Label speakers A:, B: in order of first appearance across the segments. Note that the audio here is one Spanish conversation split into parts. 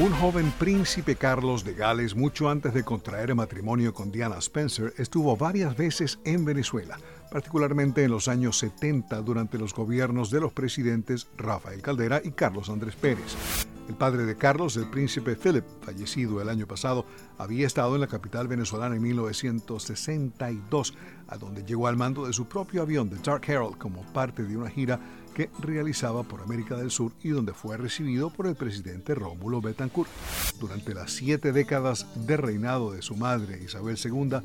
A: Un joven príncipe Carlos de Gales, mucho antes de contraer matrimonio con Diana Spencer, estuvo varias veces en Venezuela, particularmente en los años 70 durante los gobiernos de los presidentes Rafael Caldera y Carlos Andrés Pérez. El padre de Carlos, el príncipe Philip, fallecido el año pasado, había estado en la capital venezolana en 1962, a donde llegó al mando de su propio avión, The Dark Herald, como parte de una gira que realizaba por América del Sur y donde fue recibido por el presidente Rómulo Betancourt. Durante las siete décadas de reinado de su madre Isabel II,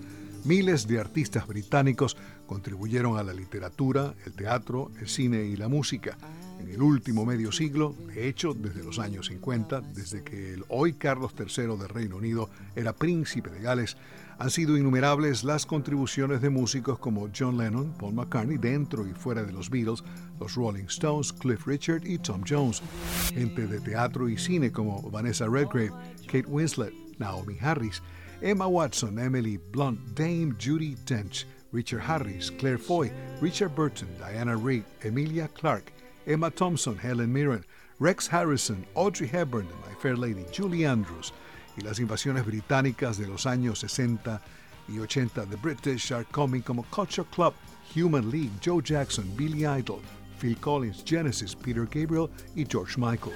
A: miles de artistas británicos contribuyeron a la literatura, el teatro, el cine y la música. En el último medio siglo, de hecho, desde los años 50, desde que el hoy Carlos III del Reino Unido era príncipe de Gales, han sido innumerables las contribuciones de músicos como John Lennon, Paul McCartney, dentro y fuera de los Beatles, los Rolling Stones, Cliff Richard y Tom Jones. Gente de teatro y cine como Vanessa Redgrave, Kate Winslet, Naomi Harris, Emma Watson, Emily Blunt, Dame Judy Dench, Richard Harris, Claire Foy, Richard Burton, Diana Rigg, Emilia Clarke, Emma Thompson, Helen Mirren, Rex Harrison, Audrey Hepburn, My Fair Lady, Julie Andrews, y las invasiones británicas de los años 60 y 80 de British are coming como Culture Club, Human League, Joe Jackson, Billy Idol, Phil Collins, Genesis, Peter Gabriel y George Michael.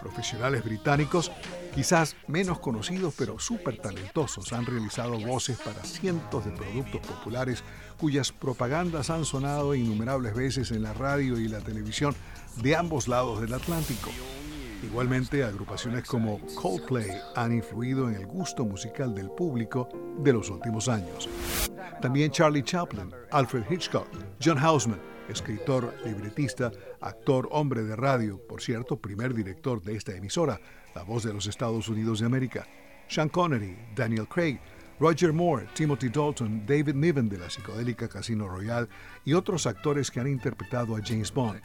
A: Profesionales británicos, quizás menos conocidos pero súper talentosos, han realizado voces para cientos de productos populares cuyas propagandas han sonado innumerables veces en la radio y la televisión de ambos lados del Atlántico. Igualmente, agrupaciones como Coldplay han influido en el gusto musical del público de los últimos años. También Charlie Chaplin, Alfred Hitchcock, John Houseman, escritor, libretista, actor, hombre de radio, por cierto, primer director de esta emisora, La Voz de los Estados Unidos de América, Sean Connery, Daniel Craig, Roger Moore, Timothy Dalton, David Niven de la psicodélica Casino Royale y otros actores que han interpretado a James Bond.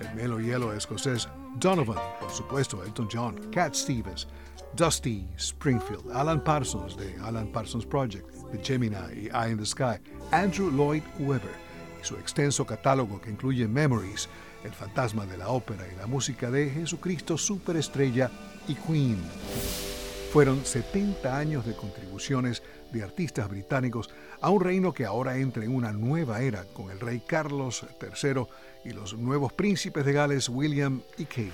A: El melo hielo escocés Donovan, por supuesto Elton John, Cat Stevens, Dusty Springfield, Alan Parsons de Alan Parsons Project, The Gemini y Eye in the Sky, Andrew Lloyd Webber y su extenso catálogo que incluye Memories, El fantasma de la ópera y la música de Jesucristo Superestrella y Queen. Fueron 70 años de contribuciones de artistas británicos a un reino que ahora entra en una nueva era con el rey Carlos III y los nuevos príncipes de Gales William y Kate.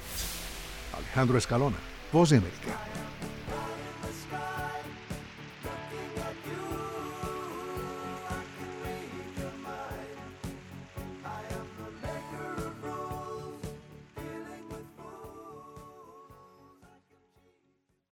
A: Alejandro Escalona, Voz de América.